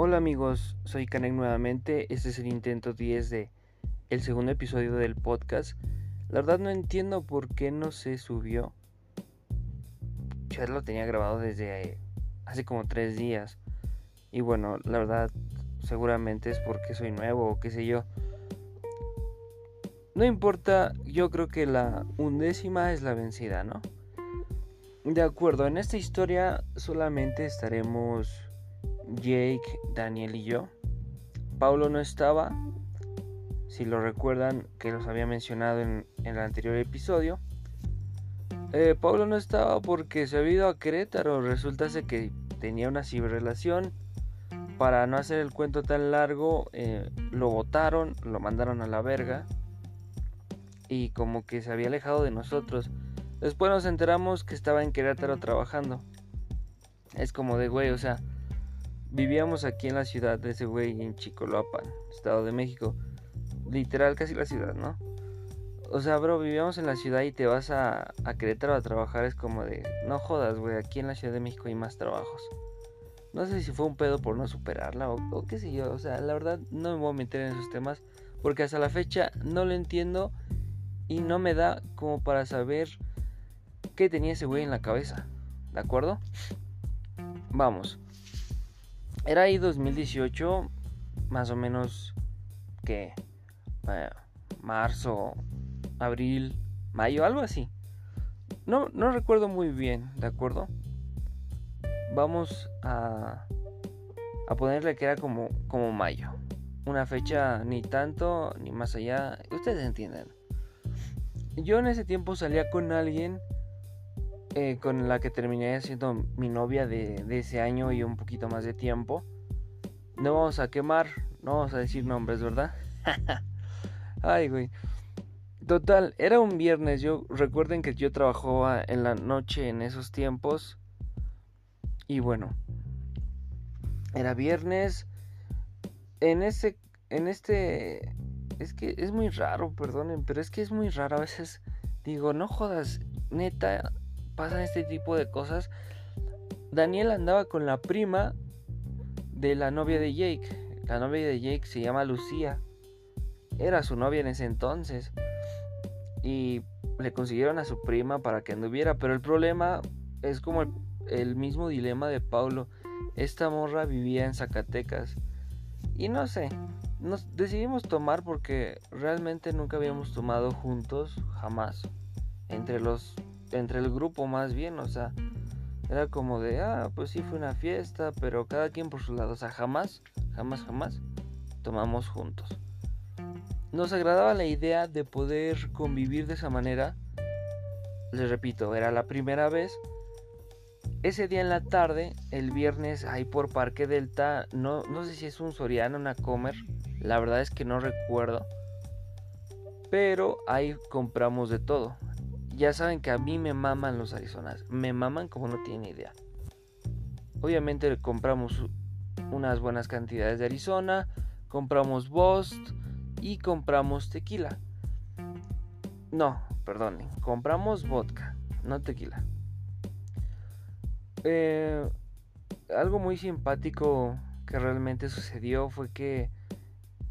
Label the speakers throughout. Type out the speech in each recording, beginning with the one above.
Speaker 1: Hola amigos, soy Kanek nuevamente. Este es el intento 10 de el segundo episodio del podcast. La verdad no entiendo por qué no se subió. Ya lo tenía grabado desde hace como tres días. Y bueno, la verdad seguramente es porque soy nuevo o qué sé yo. No importa, yo creo que la undécima es la vencida, ¿no? De acuerdo, en esta historia solamente estaremos Jake, Daniel y yo. Paulo no estaba, si lo recuerdan que los había mencionado en, el anterior episodio. Eh, Paulo no estaba porque se había ido a Querétaro. Resulta que tenía una ciberrelación. Para no hacer el cuento tan largo, eh, lo votaron, lo mandaron a la verga. Y como que se había alejado de nosotros. Después nos enteramos que estaba en Querétaro trabajando. Es como de güey, o sea, vivíamos aquí en la ciudad de ese güey en Chicoloapan, Estado de México. Literal, casi la ciudad, ¿no? O sea, bro, vivíamos en la ciudad y te vas a, a Querétaro a trabajar. Es como de, no jodas, güey, aquí en la Ciudad de México hay más trabajos. No sé si fue un pedo por no superarla o, o qué sé yo. O sea, la verdad no me voy a meter en esos temas porque hasta la fecha no lo entiendo y no me da como para saber qué tenía ese güey en la cabeza. ¿De acuerdo? Vamos. Era ahí 2018, más o menos que eh, marzo, abril, mayo, algo así. No, no recuerdo muy bien, ¿de acuerdo? Vamos a, a ponerle que era como, como mayo. Una fecha ni tanto ni más allá. Ustedes entienden. Yo en ese tiempo salía con alguien eh, con la que terminé siendo mi novia de, ese año y un poquito más de tiempo. No vamos a quemar, no vamos a decir nombres, ¿verdad? Ay, güey. Total, era un viernes. Yo recuerden que yo trabajaba en la noche en esos tiempos. Y bueno, era viernes. En ese, en este, es que es muy raro, perdonen, pero es que es muy raro. A veces digo, no jodas, neta, pasan este tipo de cosas. Daniel andaba con la prima de la novia de Jake. La novia de Jake se llama Lucía. Era su novia en ese entonces. Y le consiguieron a su prima para que anduviera. Pero el problema es como el, mismo dilema de Paulo. Esta morra vivía en Zacatecas. Y no sé, nos decidimos tomar porque realmente nunca habíamos tomado juntos, jamás. Entre los entre el grupo más bien, o sea, era como de, ah, pues sí fue una fiesta, pero cada quien por su lado, o sea, jamás, jamás, jamás tomamos juntos. Nos agradaba la idea de poder convivir de esa manera. Les repito, era la primera vez. Ese día en la tarde, el viernes, ahí por Parque Delta, no, no sé si es un Soriano, una Comer, la verdad es que no recuerdo. Pero ahí compramos de todo. Ya saben que a mí me maman los Arizonas. Me maman como no tienen idea. Obviamente compramos unas buenas cantidades de Arizona. Compramos Bost. Y compramos tequila. No, perdonen. Compramos vodka. No tequila. Eh, algo muy simpático que realmente sucedió fue que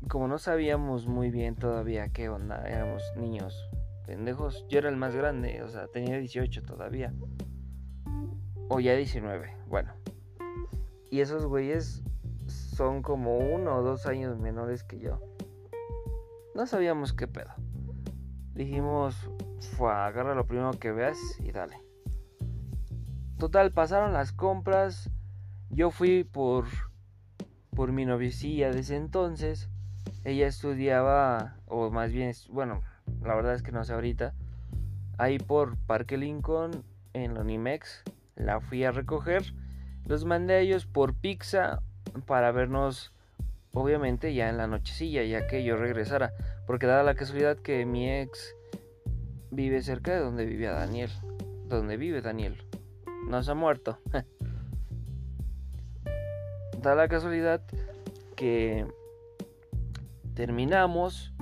Speaker 1: como no sabíamos muy bien todavía qué onda, éramos niños pendejos. Yo era el más grande, o sea, tenía 18 todavía. O ya 19, bueno. Y esos güeyes son como uno o dos años menores que yo. No sabíamos qué pedo. Dijimos, fue, agarra lo primero que veas y dale. Total, pasaron las compras. Yo fui por por mi noviecilla de ese entonces. Ella estudiaba, o más bien, bueno, la verdad es que no sé ahorita. Ahí por Parque Lincoln, en la Unimex, la fui a recoger. Los mandé a ellos por pizza para vernos, obviamente, ya en la nochecilla, ya que yo regresara. Porque dada la casualidad que mi ex vive cerca de donde vivía Daniel. Donde vive Daniel. No se ha muerto. da la casualidad que terminamos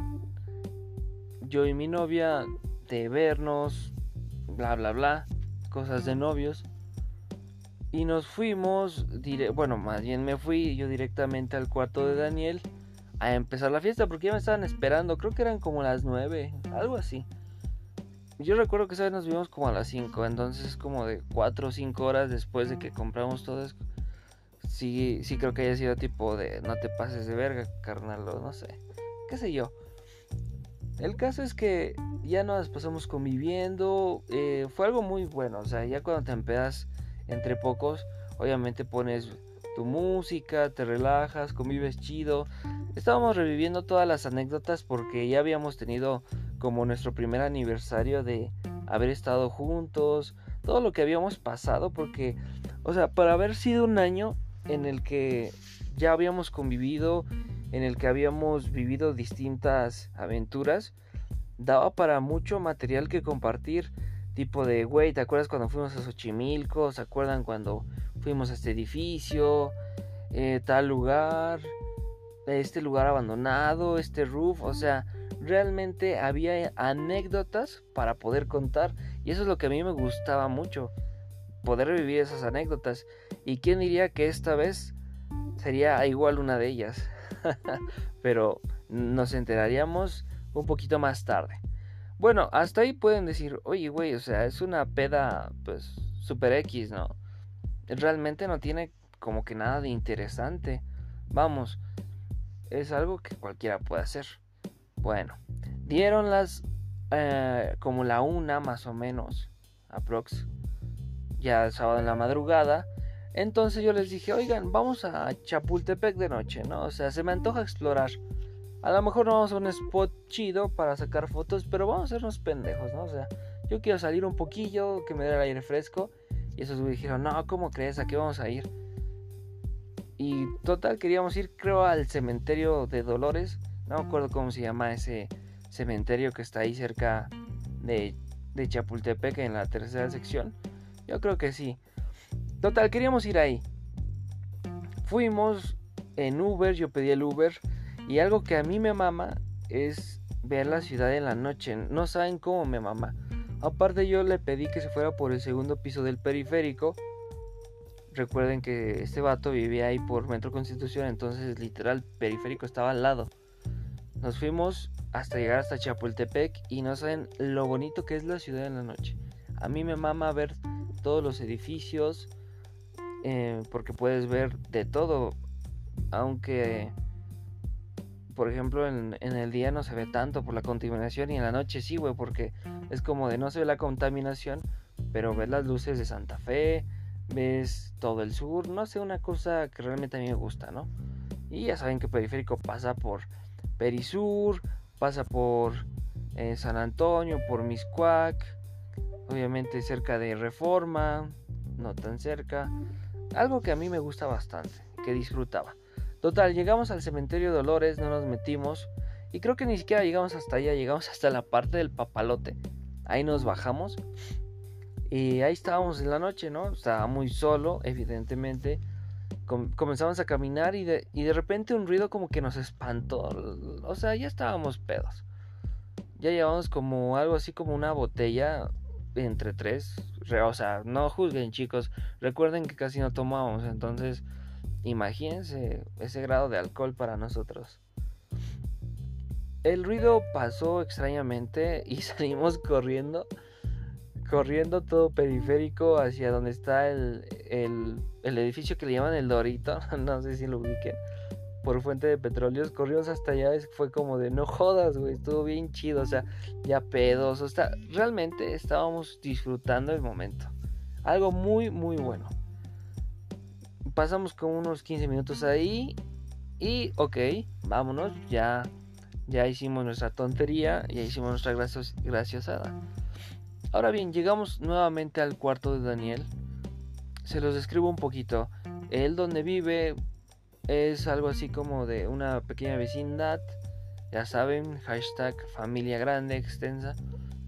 Speaker 1: yo y mi novia de vernos, bla, bla, bla, cosas de novios. Y nos fuimos, bueno, más bien me fui yo directamente al cuarto de Daniel a empezar la fiesta porque ya me estaban esperando, creo que eran como las 9, algo así. Yo recuerdo que esa vez nos vimos como a las 5, entonces como de 4 o 5 horas después de que compramos todo eso. Sí, sí creo que haya sido tipo de no te pases de verga, carnal, no sé, qué sé yo. El caso es que ya nos pasamos conviviendo, eh, fue algo muy bueno, o sea, ya cuando te empedas entre pocos, obviamente pones tu música, te relajas, convives chido. Estábamos reviviendo todas las anécdotas porque ya habíamos tenido como nuestro primer aniversario de haber estado juntos, todo lo que habíamos pasado, porque, o sea, para haber sido un año en el que ya habíamos convivido, en el que habíamos vivido distintas aventuras, daba para mucho material que compartir. Tipo de, güey, ¿te acuerdas cuando fuimos a Xochimilco? ¿Se acuerdan cuando fuimos a este edificio? Eh, tal lugar, este lugar abandonado, este roof, o sea, realmente había anécdotas para poder contar y eso es lo que a mí me gustaba mucho, poder revivir esas anécdotas. Y quién diría que esta vez sería igual una de ellas, pero nos enteraríamos un poquito más tarde. Bueno, hasta ahí pueden decir, oye, güey, o sea, es una peda, pues, super X, ¿no? Realmente no tiene como que nada de interesante. Vamos, es algo que cualquiera puede hacer. Bueno, dieron las eh, como la una más o menos, aprox, ya sábado en la madrugada. Entonces yo les dije, oigan, vamos a Chapultepec de noche, ¿no? O sea, se me antoja explorar. A lo mejor no vamos a un spot chido para sacar fotos, pero vamos a hacernos pendejos, ¿no? O sea, yo quiero salir un poquillo, que me dé el aire fresco. Y esos me dijeron, no, ¿cómo crees? ¿A qué vamos a ir? Y total, queríamos ir, creo, al cementerio de Dolores. No me acuerdo cómo se llama ese cementerio que está ahí cerca de Chapultepec en la tercera sección. Yo creo que sí. Total, queríamos ir ahí. Fuimos en Uber, yo pedí el Uber y algo que a mí me mama es ver la ciudad en la noche. No saben cómo me mama. Aparte yo le pedí que se fuera por el segundo piso del periférico. Recuerden que este vato vivía ahí por Metro Constitución, entonces literal periférico estaba al lado. Nos fuimos hasta llegar hasta Chapultepec y no saben lo bonito que es la ciudad en la noche. A mí me mama ver todos los edificios eh, porque puedes ver de todo, aunque por ejemplo, en, el día no se ve tanto por la contaminación y en la noche sí, güey, porque es como de no se ve la contaminación, pero ves las luces de Santa Fe, ves todo el sur, no sé, una cosa que realmente a mí me gusta, ¿no? Y ya saben que Periférico pasa por Perisur, pasa por eh, San Antonio, por Miscuac, obviamente cerca de Reforma, no tan cerca, algo que a mí me gusta bastante, que disfrutaba. Total, llegamos al cementerio Dolores, no nos metimos. Y creo que ni siquiera llegamos hasta allá, llegamos hasta la parte del papalote. Ahí nos bajamos. Y ahí estábamos en la noche, ¿no? Estaba muy solo, evidentemente. comenzamos a caminar y de, y de repente un ruido como que nos espantó. O sea, ya estábamos pedos. Ya llevamos como algo así como una botella entre tres. O sea, no juzguen chicos. Recuerden que casi no tomamos. Entonces Imagínense ese grado de alcohol para nosotros. El ruido pasó extrañamente y salimos corriendo, corriendo todo periférico hacia donde está el, edificio que le llaman el Dorito, no sé si lo ubiquen, por fuente de petróleos. Corrimos hasta allá, fue como de no jodas, güey, estuvo bien chido, o sea, ya pedos, o sea, realmente estábamos disfrutando el momento. Algo muy, muy bueno pasamos con unos 15 minutos ahí y ok, vámonos, ya, ya hicimos nuestra tontería, ya hicimos nuestra graciosada. Ahora bien, llegamos nuevamente al cuarto de Daniel. Se los describo un poquito. Él donde vive es algo así como de una pequeña vecindad. Ya saben, hashtag familia grande, extensa.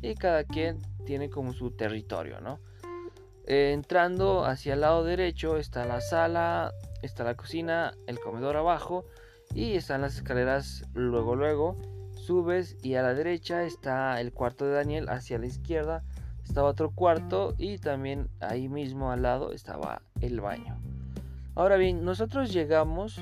Speaker 1: Y cada quien tiene como su territorio, ¿no? Eh, entrando hacia el lado derecho está la sala, está la cocina, el comedor abajo y están las escaleras luego luego. Subes y a la derecha está el cuarto de Daniel, hacia la izquierda estaba otro cuarto y también ahí mismo al lado estaba el baño. Ahora bien, nosotros llegamos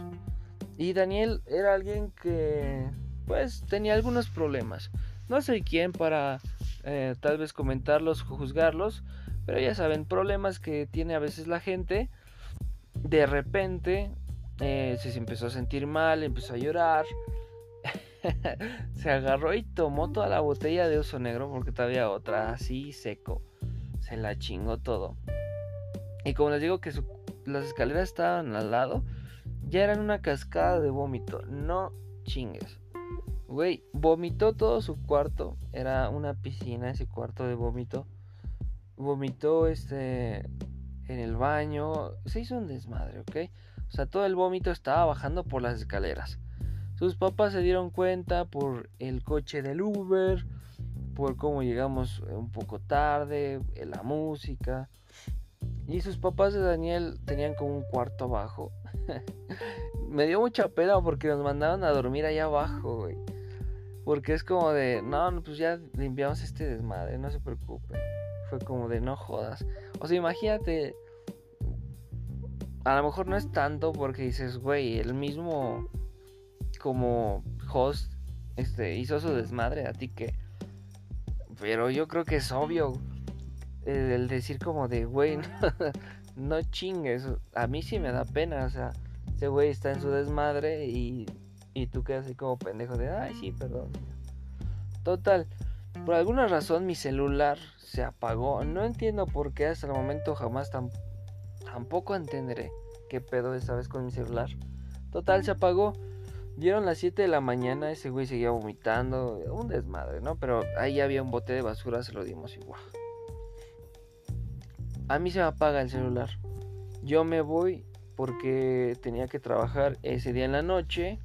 Speaker 1: y Daniel era alguien que pues tenía algunos problemas. No sé quién para eh, tal vez comentarlos, juzgarlos, pero ya saben, problemas que tiene a veces la gente. De repente eh, se empezó a sentir mal, empezó a llorar. se agarró y tomó toda la botella de oso negro porque todavía otra así seco. Se la chingó todo. Y como les digo que las escaleras estaban al lado, ya eran una cascada de vómito. No chingues. Güey, vomitó todo su cuarto. Era una piscina ese cuarto de vómito. Vomitó este en el baño. Se hizo un desmadre, ¿ok? O sea, todo el vómito estaba bajando por las escaleras. Sus papás se dieron cuenta por el coche del Uber, por cómo llegamos un poco tarde, la música. Y sus papás de Daniel tenían como un cuarto abajo. Me dio mucha pena porque nos mandaron a dormir allá abajo, güey. Porque es como de, no, pues ya limpiamos este desmadre, no se preocupe. Fue como de, no jodas. O sea, imagínate. A lo mejor no es tanto porque dices, güey, el mismo como host este, hizo su desmadre, a ti que. Pero yo creo que es obvio el, decir como de, güey, no, chingues. A mí sí me da pena, o sea, ese güey está en su desmadre y, y tú quedas así como pendejo de, ay, sí, perdón. Total, por alguna razón mi celular se apagó. No entiendo por qué hasta el momento jamás tampoco entenderé qué pedo esta vez con mi celular. Total, se apagó. Dieron las 7 de la mañana, ese güey seguía vomitando, un desmadre, ¿no? Pero ahí había un bote de basura, se lo dimos igual. A mí se me apaga el celular. Yo me voy porque tenía que trabajar ese día en la noche.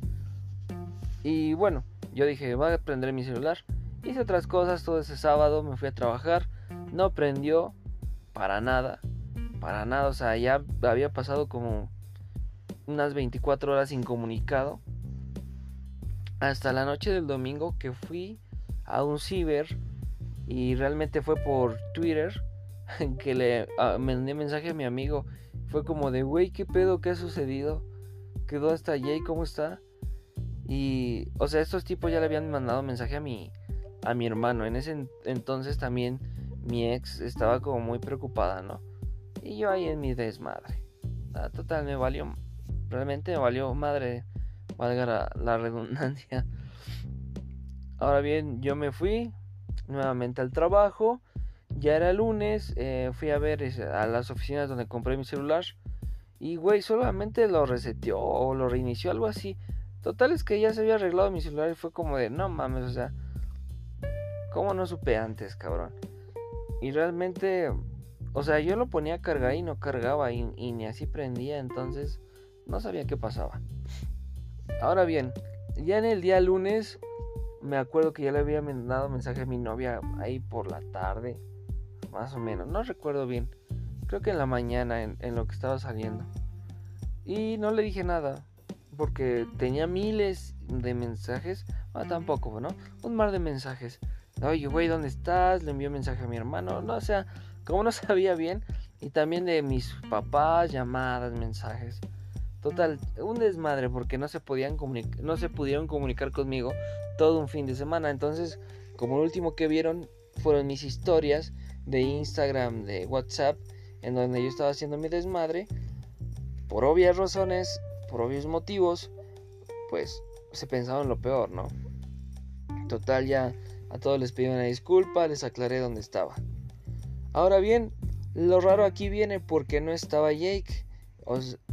Speaker 1: Y bueno, yo dije, voy a prender mi celular. Hice otras cosas todo ese sábado, me fui a trabajar. No prendió para nada. Para nada, o sea, ya había pasado como unas 24 horas incomunicado hasta la noche del domingo que fui a un ciber y realmente fue por Twitter que le ah, mandé mensaje a mi amigo. Fue como de, güey, ¿qué pedo? ¿Qué ha sucedido? ¿Quedó hasta Jay? ¿Cómo está? Y, o sea, estos tipos ya le habían mandado mensaje a mi, a mi hermano. En ese entonces también mi ex estaba como muy preocupada, ¿no? Y yo ahí en mi desmadre. Ah, total, me valió, realmente me valió madre valga la, redundancia. Ahora bien, yo me fui nuevamente al trabajo. Ya era lunes, eh, fui a ver a las oficinas donde compré mi celular. Y güey, solamente lo reseteó o lo reinició, algo así. Total es que ya se había arreglado mi celular y fue como de, no mames, o sea, ¿cómo no supe antes, cabrón? Y realmente, o sea, yo lo ponía a cargar y no cargaba y ni así prendía, entonces no sabía qué pasaba. Ahora bien, ya en el día lunes me acuerdo que ya le había mandado mensaje a mi novia ahí por la tarde, más o menos, no recuerdo bien. Creo que en la mañana, en, lo que estaba saliendo. Y no le dije nada, porque tenía miles de mensajes. Ah, tampoco, ¿no? Un mar de mensajes. Oye, güey, ¿dónde estás? Le envió mensaje a mi hermano. No, o sea, como no sabía bien. Y también de mis papás, llamadas, mensajes. Total, un desmadre porque no se podían no se pudieron comunicar conmigo todo un fin de semana. Entonces, como lo último que vieron fueron mis historias de Instagram, de WhatsApp, en donde yo estaba haciendo mi desmadre, por obvias razones, por obvios motivos, pues se pensaba en lo peor, ¿no? Total, ya a todos les pedí una disculpa, les aclaré dónde estaba. Ahora bien, lo raro aquí viene porque no estaba Jake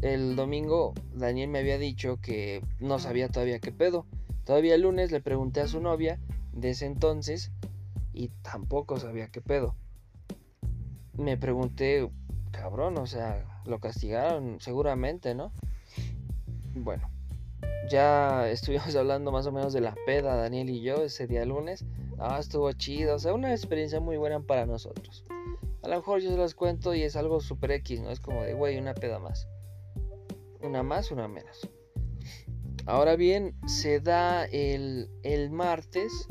Speaker 1: el domingo Daniel me había dicho que no sabía todavía qué pedo. Todavía el lunes le pregunté a su novia de ese entonces y tampoco sabía qué pedo. Me pregunté, cabrón, o sea, lo castigaron seguramente, ¿no? Bueno, ya estuvimos hablando más o menos de la peda, Daniel y yo, ese día lunes. Ah, estuvo chido, o sea, una experiencia muy buena para nosotros. A lo mejor yo se las cuento y es algo super X, ¿no? Es como de, güey, una peda más. Una más, una menos. Ahora bien, se da el, el martes.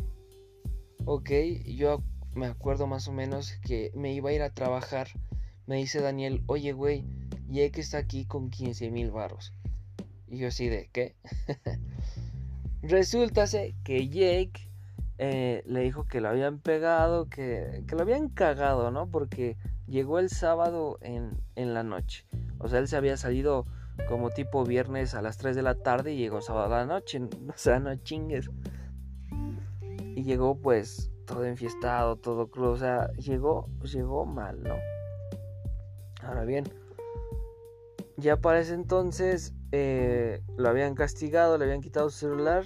Speaker 1: Ok, yo me acuerdo más o menos que me iba a ir a trabajar. Me dice Daniel, oye, güey, Jake está aquí con 15 mil varos. Y yo así de, ¿qué? Resulta que Jake eh, le dijo que lo habían pegado, que, que, lo habían cagado, ¿no? Porque llegó el sábado en, en, la noche. O sea, él se había salido como tipo viernes a las 3 de la tarde y llegó sábado a la noche. O sea, no chingues. Y llegó pues todo enfiestado, todo crudo. O sea, llegó, llegó mal, ¿no? Ahora bien, ya para ese entonces eh, lo habían castigado, le habían quitado su celular.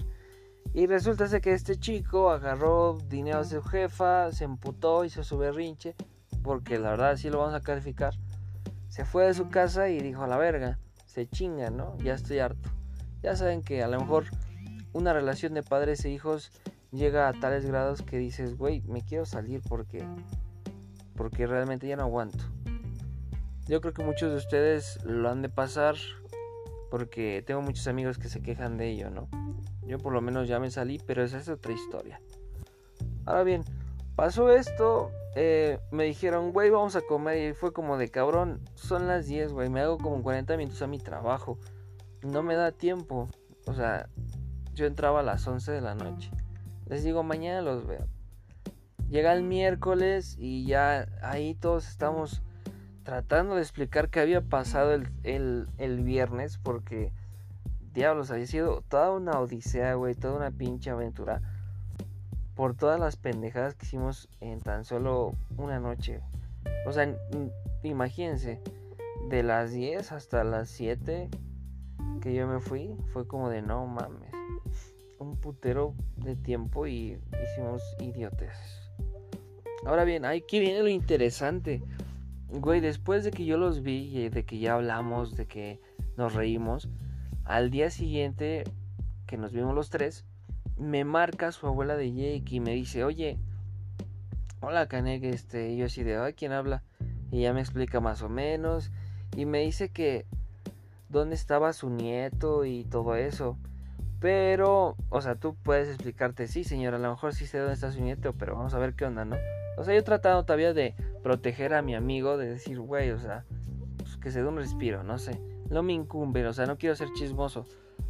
Speaker 1: Y resulta que este chico agarró dinero de su jefa, se emputó, hizo su berrinche, porque la verdad sí lo vamos a calificar. Se fue de su casa y dijo a la verga, se chinga, ¿no? Ya estoy harto. Ya saben que a lo mejor una relación de padres e hijos llega a tales grados que dices, güey, me quiero salir porque porque realmente ya no aguanto. Yo creo que muchos de ustedes lo han de pasar porque tengo muchos amigos que se quejan de ello, ¿no? Yo por lo menos ya me salí, pero esa es otra historia. Ahora bien, pasó esto, eh, me dijeron, güey, vamos a comer y fue como de cabrón, son las 10, güey, me hago como 40 minutos a mi trabajo. No me da tiempo. O sea, yo entraba a las 11 de la noche. Les digo, mañana los veo. Llega el miércoles y ya ahí todos estamos tratando de explicar qué había pasado el, viernes, porque diablos, había sido toda una odisea, güey, toda una pinche aventura. Por todas las pendejadas que hicimos en tan solo una noche. O sea, imagínense, de las 10 hasta las 7 que yo me fui, fue como de no mames. Putero de tiempo y hicimos idiotes. Ahora bien, aquí viene lo interesante. Güey, después de que yo los vi y de que ya hablamos, de que nos reímos, al día siguiente que nos vimos los tres, me marca su abuela de Jake y me dice, oye, hola Canek, este, yo así de, ay, ¿quién habla? Y ella me explica más o menos y me dice que dónde estaba su nieto y todo eso. Pero, o sea, tú puedes explicarte, sí, señora, a lo mejor sí sé dónde está su nieto, pero vamos a ver qué onda, ¿no? O sea, yo he tratado todavía de proteger a mi amigo, de decir, güey, o sea, pues que se dé un respiro, no sé. No me incumbe, o sea, no quiero ser chismoso.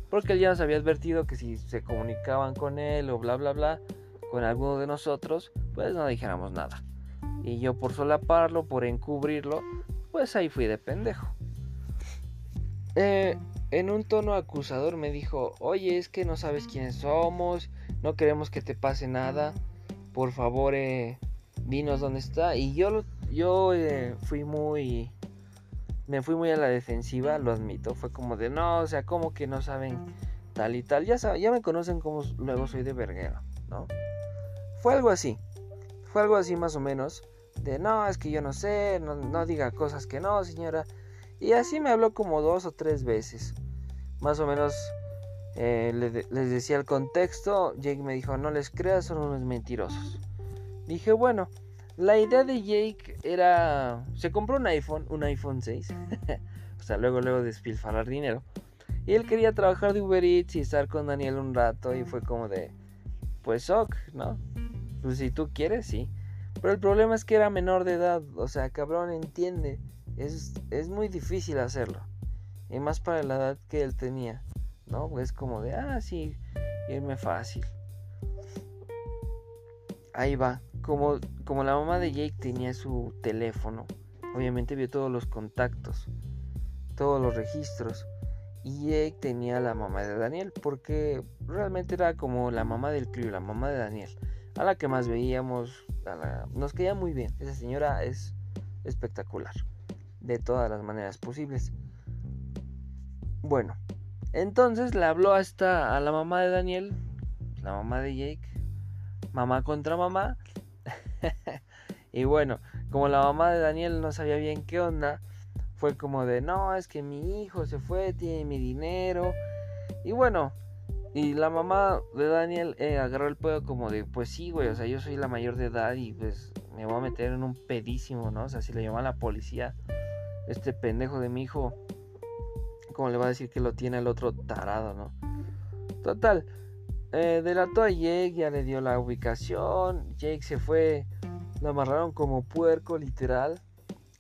Speaker 1: Porque él ya nos había advertido que si se comunicaban con él o bla, bla, bla, con alguno de nosotros, pues no dijéramos nada. Y yo por solaparlo, por encubrirlo, pues ahí fui de pendejo. Eh, en un tono acusador me dijo, oye, es que no sabes quiénes somos, no queremos que te pase nada, por favor, eh, dinos dónde está. Y yo, yo eh, fui muy... Me fui muy a la defensiva, lo admito. Fue como de, no, o sea, como que no saben tal y tal. Ya, ya me conocen como luego soy de verguero, ¿no? Fue algo así. Fue algo así más o menos. De, no, es que yo no sé, no, diga cosas que no, señora. Y así me habló como dos o tres veces. Más o menos eh, les decía el contexto. Jake me dijo, no les creas, son unos mentirosos. Dije, bueno, la idea de Jake era. Se compró un iPhone, un iPhone 6. o sea, luego, luego despilfarrar dinero. Y él quería trabajar de Uber Eats y estar con Daniel un rato. Y fue como de. Pues ok, ¿no? Pues si tú quieres, sí. Pero el problema es que era menor de edad. O sea, cabrón, entiende. Es, es muy difícil hacerlo. Y más para la edad que él tenía. ¿No? Pues como de, ah, sí, irme fácil. Ahí va como, como la mamá de Jake tenía su teléfono, obviamente vio todos los contactos, todos los registros. Y Jake tenía la mamá de Daniel, porque realmente era como la mamá del crío, la mamá de Daniel, a la que más veíamos, nos caía muy bien. Esa señora es espectacular, de todas las maneras posibles. Bueno, entonces le habló hasta a la mamá de Daniel, la mamá de Jake, mamá contra mamá, y bueno, como la mamá de Daniel no sabía bien qué onda, fue como de, no, es que mi hijo se fue, tiene mi dinero. Y bueno, y la mamá de Daniel eh, agarró el pedo como de, pues sí, güey, o sea, yo soy la mayor de edad y pues me voy a meter en un pedísimo, ¿no? O sea, si le llaman a la policía, este pendejo de mi hijo, como le va a decir que lo tiene el otro tarado, ¿no? Total, eh, delató a Jake, ya le dio la ubicación. Jake se fue Lo amarraron como puerco, literal.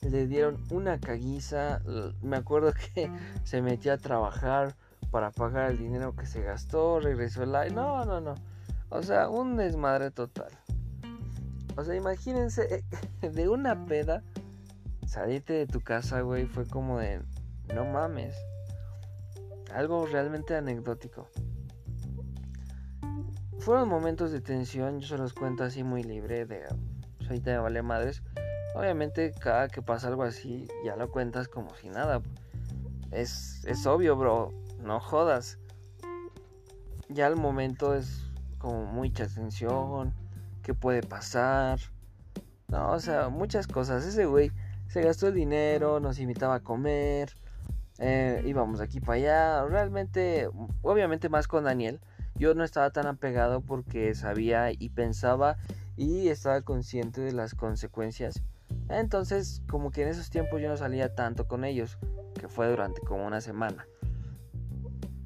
Speaker 1: Le dieron una caguiza. Me acuerdo que se metió a trabajar para pagar el dinero que se gastó. Regresó el aire. No, no, no. O sea, un desmadre total. O sea, imagínense de una peda. Salirte de tu casa, güey. Fue como de. No mames. Algo realmente anecdótico. Fueron momentos de tensión. Yo se los cuento así muy libre. De ahorita me vale madres. Obviamente cada que pasa algo así ya lo cuentas como si nada. Es, es obvio, bro. No jodas. Ya el momento es como mucha tensión. ¿Qué puede pasar? No, o sea, muchas cosas. Ese güey se gastó el dinero, nos invitaba a comer. Eh, íbamos de aquí para allá. Realmente, obviamente más con Daniel. Yo no estaba tan apegado porque sabía y pensaba y estaba consciente de las consecuencias. Entonces, como que en esos tiempos yo no salía tanto con ellos, que fue durante como una semana.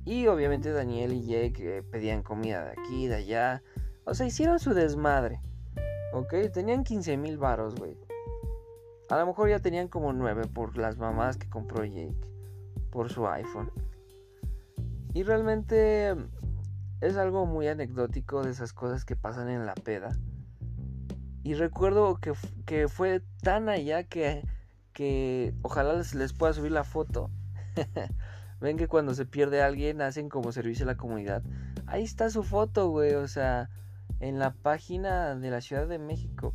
Speaker 1: Y obviamente Daniel y Jake pedían comida de aquí, de allá. O sea, hicieron su desmadre. ¿Ok? Tenían 15 mil varos, güey. A lo mejor ya tenían como 9 por las mamás que compró Jake. Por su iPhone. Y realmente es algo muy anecdótico de esas cosas que pasan en la peda. Y recuerdo que, fue tan allá que, que ojalá les, les pueda subir la foto. Ven que cuando se pierde alguien hacen como servicio a la comunidad. Ahí está su foto, güey. O sea, en la página de la Ciudad de México.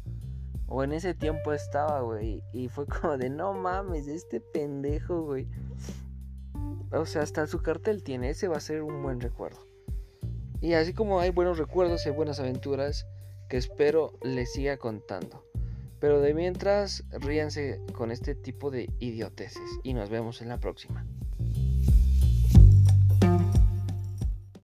Speaker 1: O en ese tiempo estaba, güey. Y fue como de, no mames, este pendejo, güey. O sea, hasta su cartel tiene. Ese va a ser un buen recuerdo. Y así como hay buenos recuerdos y buenas aventuras que espero les siga contando. Pero de mientras, ríanse con este tipo de idioteces y nos vemos en la próxima.